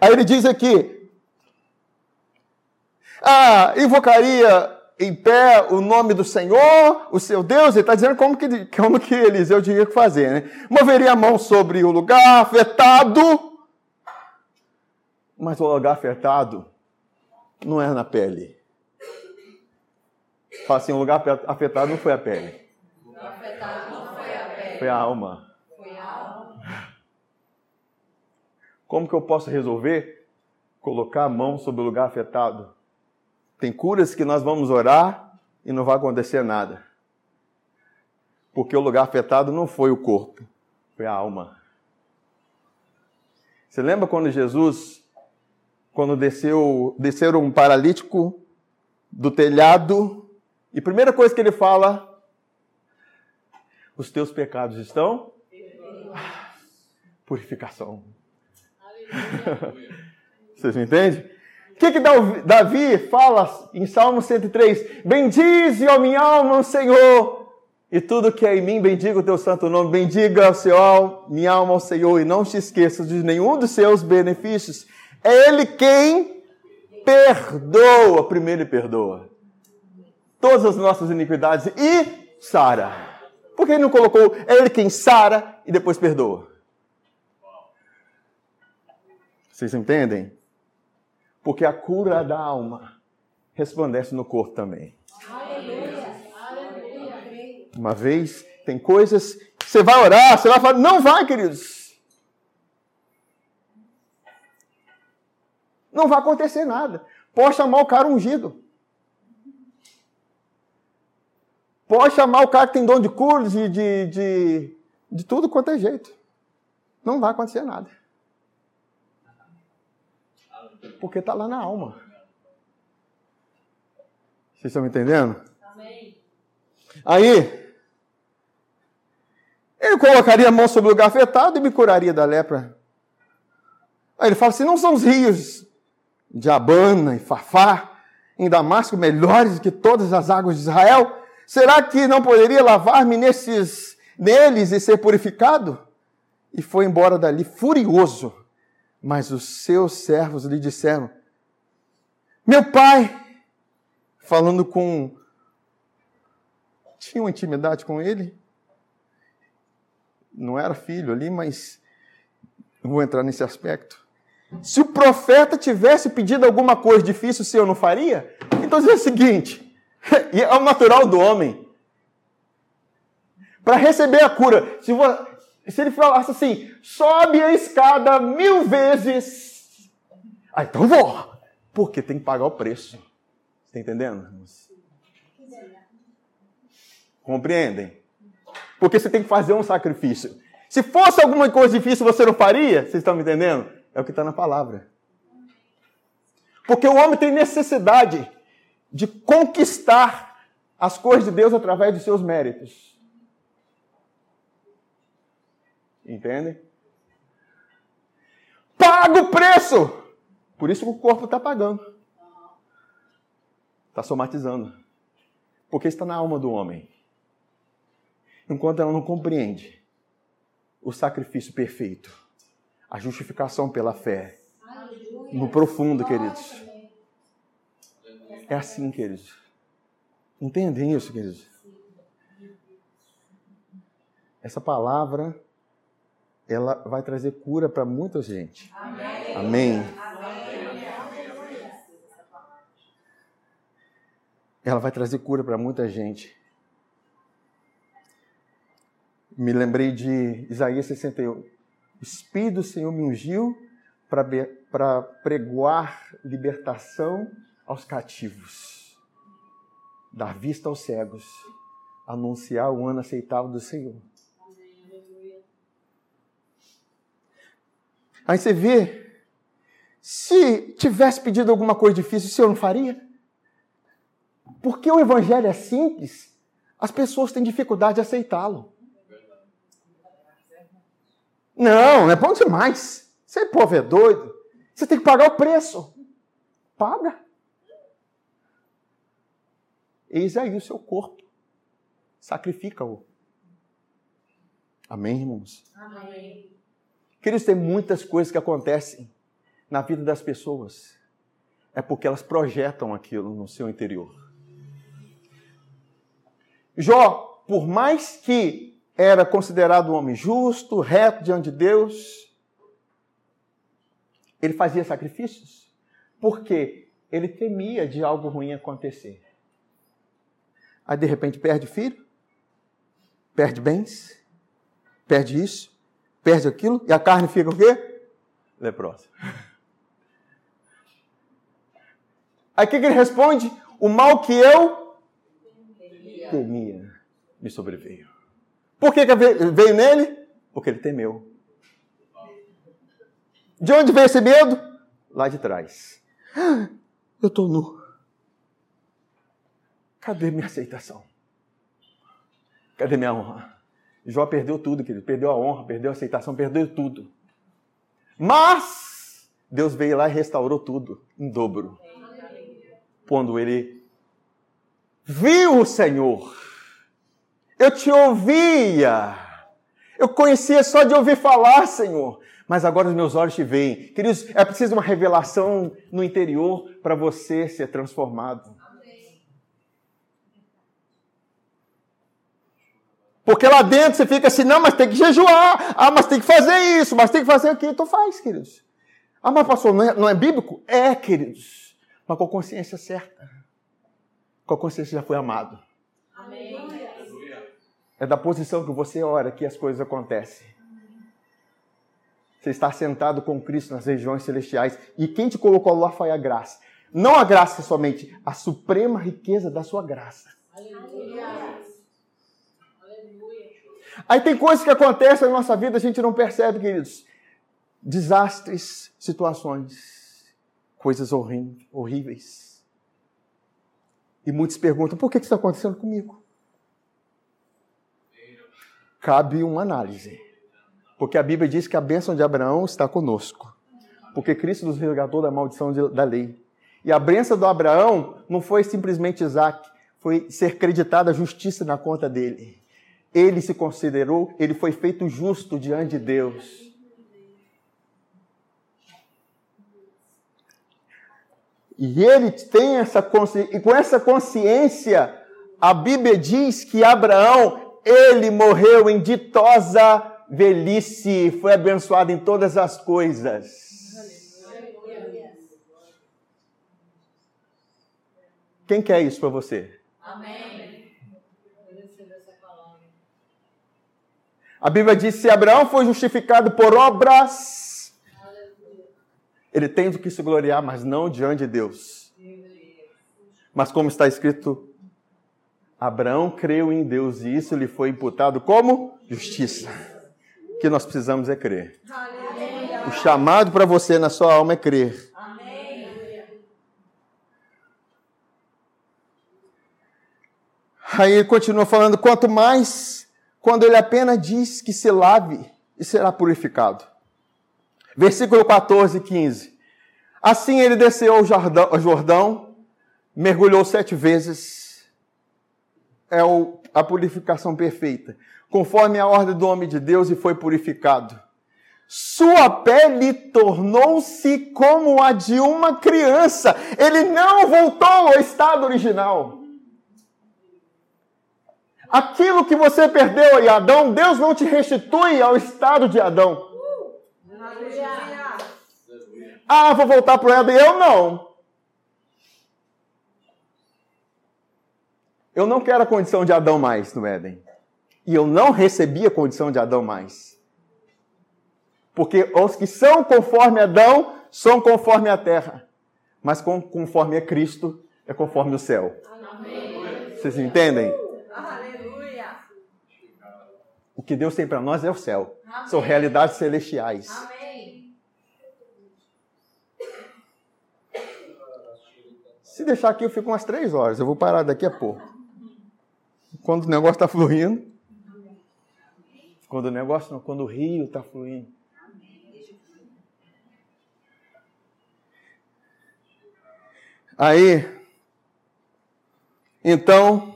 [SPEAKER 2] Aí ele diz aqui: Ah, invocaria em pé o nome do Senhor, o seu Deus, ele está dizendo como que, como que Eliseu tinha que fazer, né? Moveria a mão sobre o lugar afetado, mas o lugar afetado não é na pele. Fala assim, o lugar afetado não foi a pele. Foi a alma. Foi a alma. Como que eu posso resolver? Colocar a mão sobre o lugar afetado tem curas que nós vamos orar e não vai acontecer nada. Porque o lugar afetado não foi o corpo, foi a alma. Você lembra quando Jesus, quando desceu, desceram um paralítico do telhado, e a primeira coisa que ele fala, os teus pecados estão? Purificação. Vocês me entendem? O que, que Davi fala em Salmo 103? Bendize, ó minha alma, o Senhor, e tudo que é em mim, bendiga o teu santo nome. Bendiga o Senhor, minha alma, ao Senhor, e não te esqueças de nenhum dos seus benefícios. É Ele quem perdoa, primeiro ele perdoa todas as nossas iniquidades e sara. Por que ele não colocou é Ele quem sara e depois perdoa? Vocês entendem? Porque a cura da alma resplandece no corpo também. Uma vez, tem coisas que você vai orar, você vai falar, não vai, queridos. Não vai acontecer nada. Pode chamar o cara ungido. Pode chamar o cara que tem dom de cura, de, de, de, de tudo quanto é jeito. Não vai acontecer nada. Porque está lá na alma. Vocês estão me entendendo? Amém. Aí, ele colocaria a mão sobre o lugar afetado e me curaria da lepra. Aí ele fala assim: não são os rios de Abana e Fafá em Damasco melhores que todas as águas de Israel? Será que não poderia lavar-me nesses neles e ser purificado? E foi embora dali furioso mas os seus servos lhe disseram: Meu pai, falando com. Tinha uma intimidade com ele. Não era filho ali, mas vou entrar nesse aspecto. Se o profeta tivesse pedido alguma coisa difícil, se eu não faria, então diz o seguinte: [LAUGHS] é o natural do homem. Para receber a cura, se, se ele falasse assim, sobe a escada mil vezes. Ah, então vou. Porque tem que pagar o preço. Está entendendo? Compreendem? Porque você tem que fazer um sacrifício. Se fosse alguma coisa difícil, você não faria? Vocês estão me entendendo? É o que está na palavra. Porque o homem tem necessidade de conquistar as coisas de Deus através dos seus méritos. Entende? Paga o preço! Por isso que o corpo está pagando. Está somatizando. Porque está na alma do homem. Enquanto ela não compreende o sacrifício perfeito, a justificação pela fé, no profundo, queridos. É assim, queridos. Entendem isso, queridos? Essa palavra ela vai trazer cura para muita gente.
[SPEAKER 3] Amém.
[SPEAKER 2] Amém. Ela vai trazer cura para muita gente. Me lembrei de Isaías 61. O Espírito do Senhor me ungiu para pregoar libertação aos cativos, dar vista aos cegos, anunciar o ano aceitável do Senhor. Aí você vê, se tivesse pedido alguma coisa difícil, o Senhor não faria? Porque o Evangelho é simples, as pessoas têm dificuldade de aceitá-lo. Não, é bom demais. Você povo é doido. Você tem que pagar o preço. Paga. Eis aí o seu corpo. Sacrifica-o. Amém, irmãos?
[SPEAKER 3] Amém.
[SPEAKER 2] Queridos, tem muitas coisas que acontecem na vida das pessoas. É porque elas projetam aquilo no seu interior. Jó, por mais que era considerado um homem justo, reto diante de Deus, ele fazia sacrifícios porque ele temia de algo ruim acontecer. Aí de repente perde filho, perde bens, perde isso, perde aquilo, e a carne fica o quê? Leprosa. [LAUGHS] Aí o que, que ele responde? O mal que eu temia me sobreveio. Por que, que veio nele? Porque ele temeu. De onde veio esse medo? Lá de trás. [GASPS] Eu estou nu. Cadê minha aceitação? Cadê minha honra? Jó perdeu tudo, querido. Perdeu a honra, perdeu a aceitação, perdeu tudo. Mas Deus veio lá e restaurou tudo em dobro. Quando ele viu o Senhor, eu te ouvia, eu conhecia só de ouvir falar, Senhor, mas agora os meus olhos te veem. Queridos, é preciso uma revelação no interior para você ser transformado. Porque lá dentro você fica assim, não, mas tem que jejuar, ah, mas tem que fazer isso, mas tem que fazer aquilo. Então faz, queridos. Ah, mas pastor, não é, não é bíblico? É, queridos. Mas com a consciência certa. Com a consciência já foi amado.
[SPEAKER 3] Amém.
[SPEAKER 2] É da posição que você ora que as coisas acontecem. Você está sentado com Cristo nas regiões celestiais. E quem te colocou lá foi a graça. Não a graça somente, a suprema riqueza da sua graça.
[SPEAKER 3] Aleluia.
[SPEAKER 2] Aí tem coisas que acontecem na nossa vida, a gente não percebe, queridos. Desastres, situações, coisas horríveis. E muitos perguntam: por que isso está acontecendo comigo? Cabe uma análise. Porque a Bíblia diz que a bênção de Abraão está conosco. Porque Cristo nos resgatou da maldição de, da lei. E a bênção do Abraão não foi simplesmente Isaac, foi ser creditada a justiça na conta dele ele se considerou, ele foi feito justo diante de Deus. E ele tem essa consciência, e com essa consciência, a Bíblia diz que Abraão, ele morreu em ditosa velhice, foi abençoado em todas as coisas. Quem quer isso para você?
[SPEAKER 3] Amém.
[SPEAKER 2] A Bíblia diz: se Abraão foi justificado por obras, ele tem do que se gloriar, mas não diante de Deus. Mas como está escrito, Abraão creu em Deus e isso lhe foi imputado como justiça. O que nós precisamos é crer. O chamado para você na sua alma é crer. Aí ele continua falando: quanto mais quando ele apenas diz que se lave e será purificado. Versículo 14 e 15. Assim ele desceu ao Jordão, mergulhou sete vezes. É a purificação perfeita. Conforme a ordem do homem de Deus e foi purificado. Sua pele tornou-se como a de uma criança. Ele não voltou ao estado original. Aquilo que você perdeu em Adão, Deus não te restitui ao estado de Adão. Ah, vou voltar para o Éden. Eu não. Eu não quero a condição de Adão mais no Éden. E eu não recebi a condição de Adão mais. Porque os que são conforme Adão são conforme a terra. Mas conforme é Cristo, é conforme o céu.
[SPEAKER 3] Amém.
[SPEAKER 2] Vocês entendem? O que Deus tem para nós é o céu.
[SPEAKER 3] Amém.
[SPEAKER 2] São realidades celestiais.
[SPEAKER 3] Amém.
[SPEAKER 2] Se deixar aqui, eu fico umas três horas. Eu vou parar daqui a pouco. Quando o negócio está fluindo. Quando o negócio não, quando o rio está fluindo. Aí, então,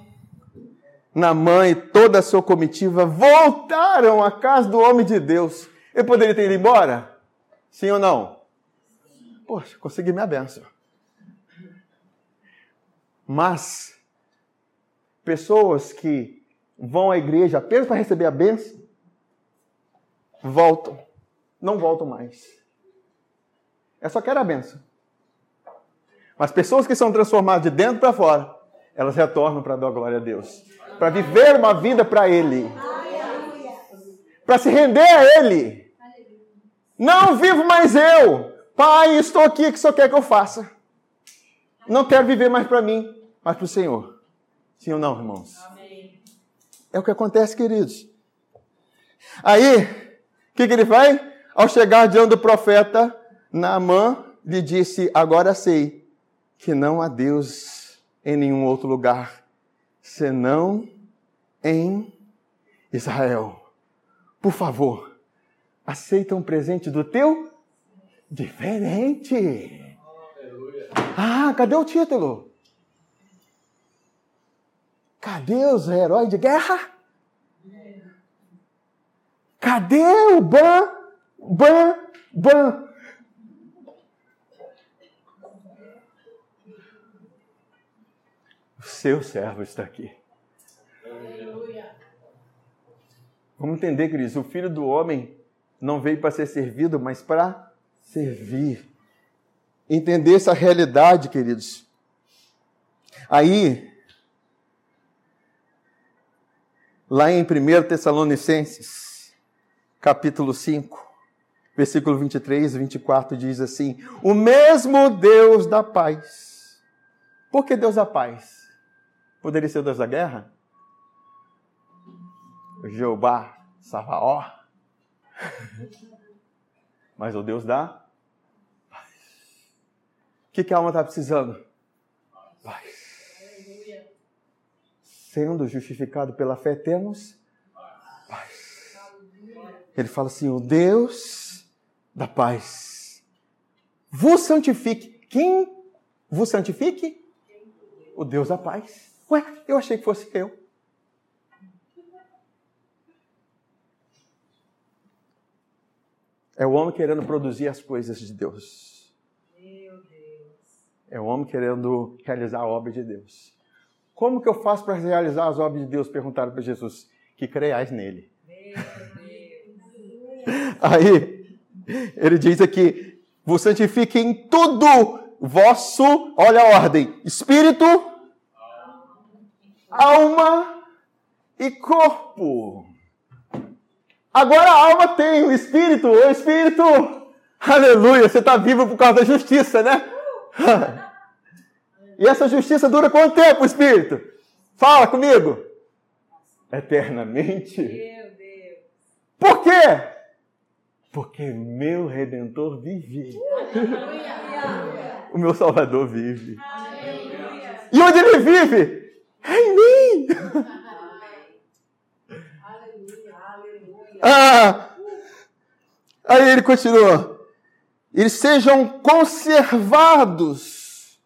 [SPEAKER 2] Naamã e toda a sua comitiva voltaram à casa do homem de Deus. Ele poderia ter ido embora? Sim ou não? Poxa, consegui minha benção. Mas, pessoas que vão à igreja apenas para receber a benção, voltam. Não voltam mais. É só quero a benção. Mas pessoas que são transformadas de dentro para fora, elas retornam para dar glória a Deus. Para viver uma vida para Ele. Para se render a Ele. Não vivo mais eu. Pai, estou aqui, o que o Senhor quer que eu faça? Não quero viver mais para mim, mas para o Senhor. Sim ou não, irmãos? É o que acontece, queridos. Aí, o que, que ele faz? Ao chegar diante do profeta, Naamã lhe disse: Agora sei que não há Deus em nenhum outro lugar, senão em Israel. Por favor, aceita um presente do teu? Diferente. Ah, cadê o título? Cadê os heróis de guerra? Cadê o ban, ban, ban? O seu servo está aqui.
[SPEAKER 3] Aleluia.
[SPEAKER 2] Vamos entender, queridos, o filho do homem não veio para ser servido, mas para servir. Entender essa realidade, queridos. Aí, lá em 1 Tessalonicenses, capítulo 5, versículo 23 e 24, diz assim: O mesmo Deus da paz. Por que Deus da paz? Poderia ser o Deus da guerra? Jeová, Savaó. [LAUGHS] Mas o Deus da paz. O que, que a alma está precisando? Paz. Sendo justificado pela fé, temos paz. Ele fala assim: o Deus da paz vos santifique. Quem vos santifique? O Deus da paz. Ué, eu achei que fosse eu. É o homem querendo produzir as coisas de Deus. É o homem querendo realizar a obra de Deus. Como que eu faço para realizar as obras de Deus? Perguntaram para Jesus. Que creiais nele. Aí, ele diz aqui: vos santifique em tudo vosso, olha a ordem, espírito, alma e corpo. Agora a alma tem o espírito, o espírito, aleluia, você está vivo por causa da justiça, né? [LAUGHS] E essa justiça dura quanto tempo, espírito? Fala comigo. Eternamente.
[SPEAKER 3] Meu Deus.
[SPEAKER 2] Por quê? Porque meu redentor vive. O meu salvador vive.
[SPEAKER 3] Aleluia.
[SPEAKER 2] E onde ele vive? É em mim.
[SPEAKER 3] Aleluia.
[SPEAKER 2] Ah! Aí ele continua. Eles sejam conservados,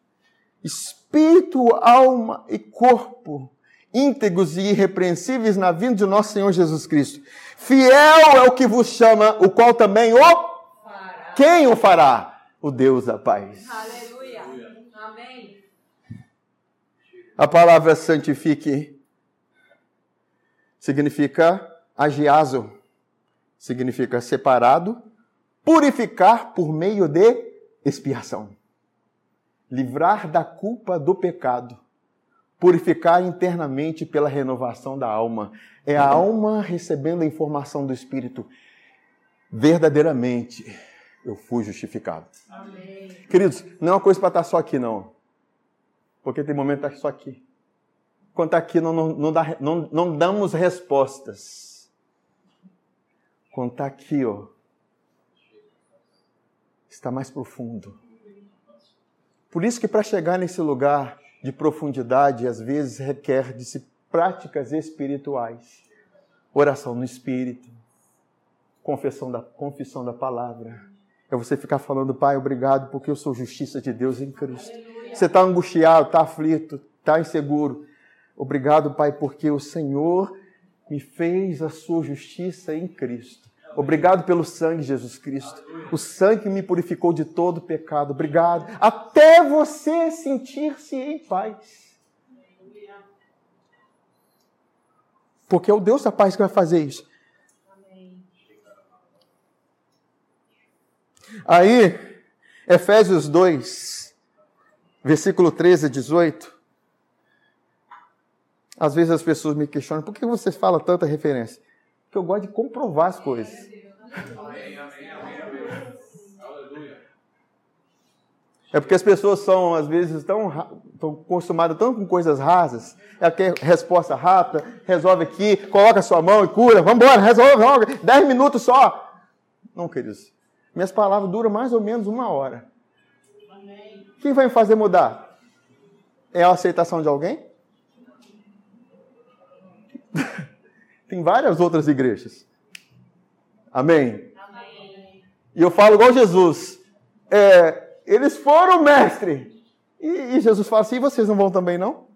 [SPEAKER 2] espírito, alma e corpo, íntegros e irrepreensíveis na vinda de nosso Senhor Jesus Cristo. Fiel é o que vos chama, o qual também o.
[SPEAKER 3] Fará.
[SPEAKER 2] Quem o fará? O Deus da paz.
[SPEAKER 3] Aleluia. Amém.
[SPEAKER 2] A palavra santifique significa agiazo, significa separado, purificar por meio de expiação. Livrar da culpa do pecado, purificar internamente pela renovação da alma. É a alma recebendo a informação do Espírito. Verdadeiramente, eu fui justificado.
[SPEAKER 3] Amém.
[SPEAKER 2] Queridos, não é uma coisa para estar só aqui, não. Porque tem momento que está só aqui. Quando está aqui, não, não, não, dá, não, não damos respostas. Quando está aqui, ó, está mais profundo. Por isso que para chegar nesse lugar de profundidade, às vezes requer de se práticas espirituais. Oração no Espírito, confissão da, confissão da palavra. É você ficar falando, Pai, obrigado porque eu sou justiça de Deus em Cristo. Você está angustiado, está aflito, está inseguro. Obrigado, Pai, porque o Senhor me fez a sua justiça em Cristo. Obrigado pelo sangue Jesus Cristo. O sangue que me purificou de todo pecado. Obrigado. Até você sentir-se em paz. Porque é o Deus da paz que vai fazer isso. Aí, Efésios 2, versículo 13 a 18. Às vezes as pessoas me questionam, por que você fala tanta referência? Porque eu gosto de comprovar as coisas. É porque as pessoas são, às vezes, tão, tão acostumadas tanto com coisas rasas. Ela quer resposta rápida, resolve aqui, coloca sua mão e cura. Vamos embora, resolve logo. Dez minutos só. Não, queridos. Minhas palavras duram mais ou menos uma hora. Quem vai me fazer mudar? É a aceitação de alguém? [LAUGHS] Tem várias outras igrejas. Amém?
[SPEAKER 3] Amém.
[SPEAKER 2] E eu falo igual Jesus. É, eles foram mestre. E, e Jesus fala assim: e vocês não vão também, não?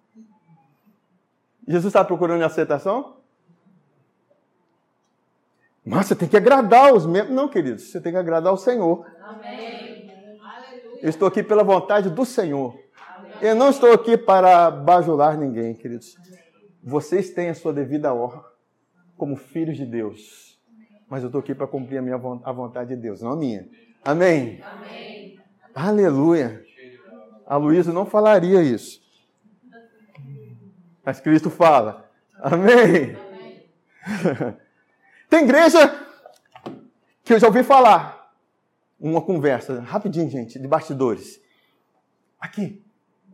[SPEAKER 2] Jesus está procurando aceitação? Mas você tem que agradar os membros. Não, queridos, você tem que agradar o Senhor.
[SPEAKER 3] Amém.
[SPEAKER 2] Eu estou aqui pela vontade do Senhor. Eu não estou aqui para bajular ninguém, queridos. Vocês têm a sua devida honra como filhos de Deus. Mas eu estou aqui para cumprir a, minha, a vontade de Deus, não a minha. Amém.
[SPEAKER 3] Amém.
[SPEAKER 2] Aleluia. A Luísa não falaria isso. Mas Cristo fala. Amém. [LAUGHS] Tem igreja que eu já ouvi falar. Uma conversa, rapidinho, gente, de bastidores. Aqui,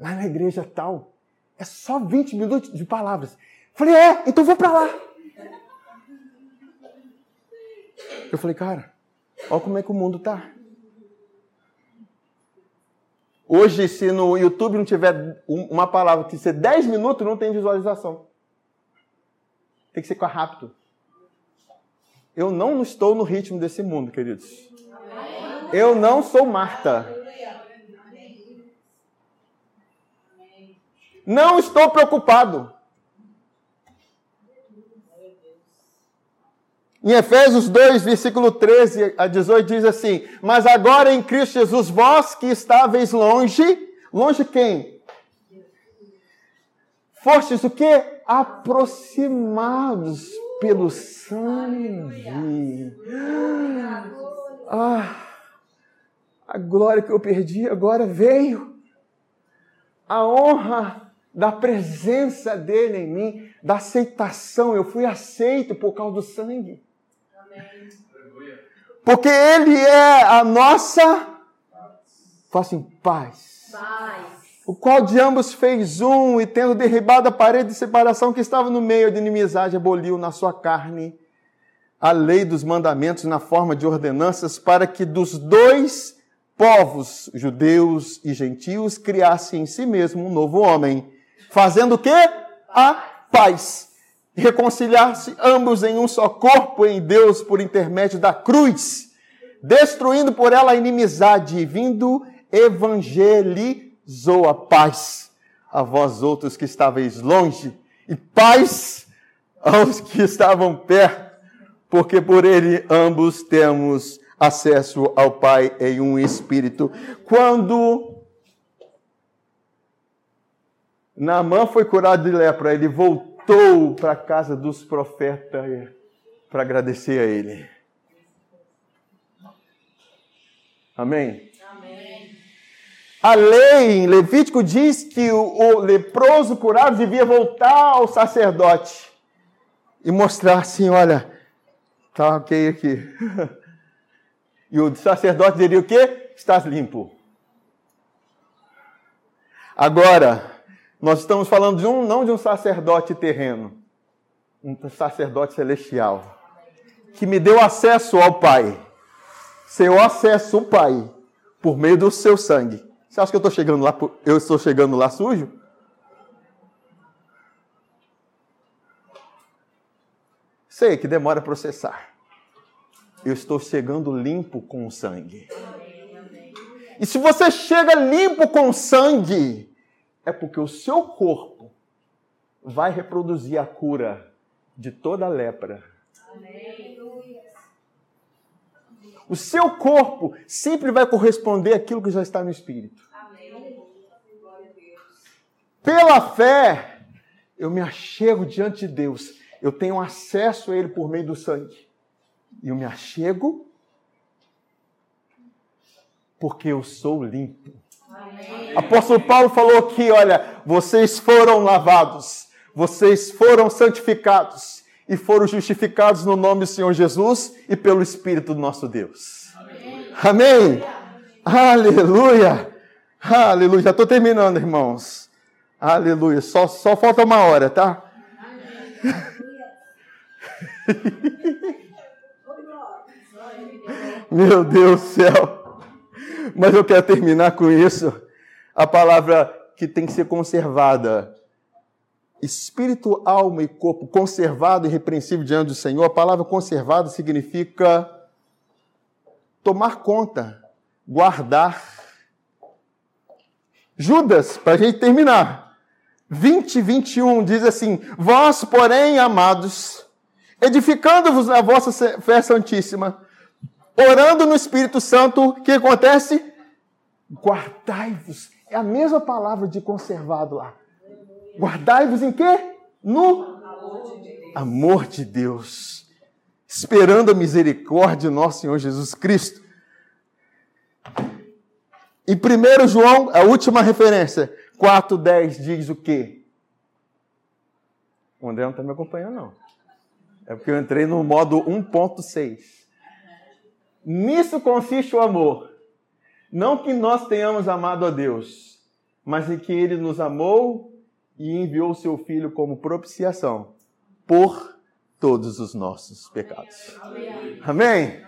[SPEAKER 2] lá na igreja tal, é só 20 minutos de palavras. Falei, é, então vou para lá. Eu falei, cara, olha como é que o mundo tá. Hoje, se no YouTube não tiver um- uma palavra que ser 10 minutos, não tem visualização. Tem que ser rápido. Eu não estou no ritmo desse mundo, queridos. Eu não sou Marta. Não estou preocupado. Em Efésios 2, versículo 13 a 18 diz assim: Mas agora em Cristo Jesus, vós que estáveis longe, longe quem? Fostes o quê? Aproximados pelo sangue. Ah, a glória que eu perdi agora veio. A honra da presença dele em mim, da aceitação. Eu fui aceito por causa do sangue. Porque ele é a nossa. Faça em paz.
[SPEAKER 3] Paz.
[SPEAKER 2] O qual de ambos fez um, e tendo derribado a parede de separação que estava no meio de inimizade, aboliu na sua carne a lei dos mandamentos na forma de ordenanças, para que dos dois povos, judeus e gentios, criasse em si mesmo um novo homem, fazendo o quê? A paz. Reconciliar-se ambos em um só corpo em Deus por intermédio da cruz, destruindo por ela a inimizade, e vindo evangelizou a paz a vós outros que estáveis longe, e paz aos que estavam perto, porque por ele ambos temos acesso ao Pai em um espírito. Quando Naamã foi curado de lepra, ele voltou para a casa dos profetas para agradecer a ele. Amém? A lei em Levítico diz que o, o leproso curado devia voltar ao sacerdote e mostrar assim: olha, tá ok aqui. [LAUGHS] E o sacerdote diria o quê? Estás limpo. Agora, nós estamos falando de um, não de um sacerdote terreno, um sacerdote celestial, que me deu acesso ao Pai. Se eu acesso ao Pai por meio do seu sangue, você acha que eu estou chegando lá, eu estou chegando lá sujo? Sei que demora a processar eu estou chegando limpo com o sangue. E se você chega limpo com o sangue, é porque o seu corpo vai reproduzir a cura de toda a lepra. O seu corpo sempre vai corresponder àquilo que já está no espírito. Pela fé, eu me achego diante de Deus. Eu tenho acesso a Ele por meio do sangue eu me achego porque eu sou limpo. Amém. Apóstolo Paulo falou aqui: olha, vocês foram lavados, vocês foram santificados e foram justificados no nome do Senhor Jesus e pelo Espírito do nosso Deus. Amém. Amém. Aleluia. Aleluia. Já estou terminando, irmãos. Aleluia. Só, só falta uma hora, tá? [LAUGHS] Meu Deus do céu. Mas eu quero terminar com isso. A palavra que tem que ser conservada. Espírito, alma e corpo conservado e repreensível diante do Senhor. A palavra conservado significa tomar conta, guardar. Judas, para a gente terminar. 20, 21 diz assim: Vós, porém, amados, edificando-vos na vossa fé santíssima, orando no Espírito Santo, o que acontece? Guardai-vos. É a mesma palavra de conservado lá. Guardai-vos em quê? No amor de Deus. Esperando a misericórdia do nosso Senhor Jesus Cristo. Em 1 João, a última referência, 4,10 diz o quê? O André não está me acompanhando, não. É porque eu entrei no modo 1.6. Nisso consiste o amor. Não que nós tenhamos amado a Deus, mas em que Ele nos amou e enviou o seu Filho como propiciação por todos os nossos pecados. Amém? Amém?